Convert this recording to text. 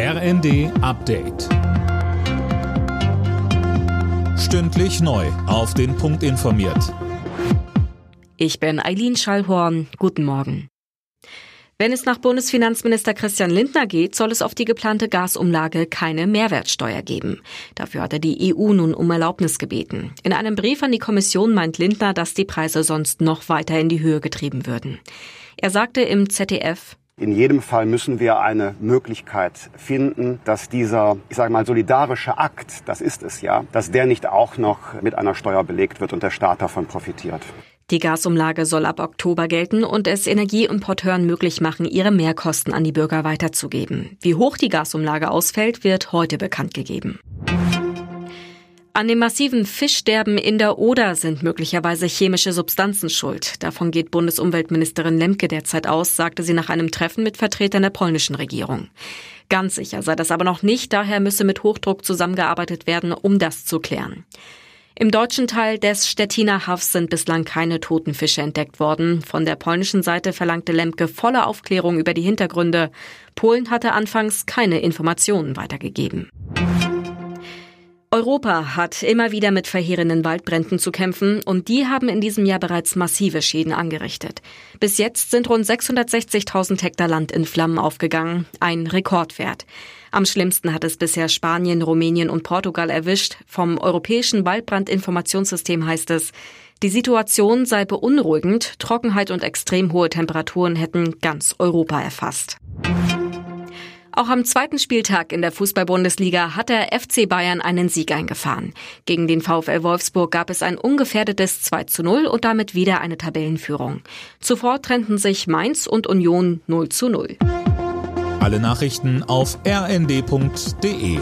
RND Update. Stündlich neu. Auf den Punkt informiert. Ich bin Eileen Schallhorn. Guten Morgen. Wenn es nach Bundesfinanzminister Christian Lindner geht, soll es auf die geplante Gasumlage keine Mehrwertsteuer geben. Dafür hat er die EU nun um Erlaubnis gebeten. In einem Brief an die Kommission meint Lindner, dass die Preise sonst noch weiter in die Höhe getrieben würden. Er sagte im ZDF, in jedem Fall müssen wir eine Möglichkeit finden, dass dieser, ich sage mal, solidarische Akt, das ist es ja, dass der nicht auch noch mit einer Steuer belegt wird und der Staat davon profitiert. Die Gasumlage soll ab Oktober gelten und es Energieimporteuren möglich machen, ihre Mehrkosten an die Bürger weiterzugeben. Wie hoch die Gasumlage ausfällt, wird heute bekannt gegeben. An dem massiven Fischsterben in der Oder sind möglicherweise chemische Substanzen schuld. Davon geht Bundesumweltministerin Lemke derzeit aus, sagte sie nach einem Treffen mit Vertretern der polnischen Regierung. Ganz sicher sei das aber noch nicht, daher müsse mit Hochdruck zusammengearbeitet werden, um das zu klären. Im deutschen Teil des Stettiner Hafs sind bislang keine toten Fische entdeckt worden. Von der polnischen Seite verlangte Lemke volle Aufklärung über die Hintergründe. Polen hatte anfangs keine Informationen weitergegeben. Europa hat immer wieder mit verheerenden Waldbränden zu kämpfen und die haben in diesem Jahr bereits massive Schäden angerichtet. Bis jetzt sind rund 660.000 Hektar Land in Flammen aufgegangen, ein Rekordwert. Am schlimmsten hat es bisher Spanien, Rumänien und Portugal erwischt. Vom Europäischen Waldbrandinformationssystem heißt es, die Situation sei beunruhigend, Trockenheit und extrem hohe Temperaturen hätten ganz Europa erfasst. Auch am zweiten Spieltag in der Fußball-Bundesliga hat der FC Bayern einen Sieg eingefahren. Gegen den VfL Wolfsburg gab es ein ungefährdetes 2 zu 0 und damit wieder eine Tabellenführung. Zuvor trennten sich Mainz und Union 0 zu 0. Alle Nachrichten auf rnd.de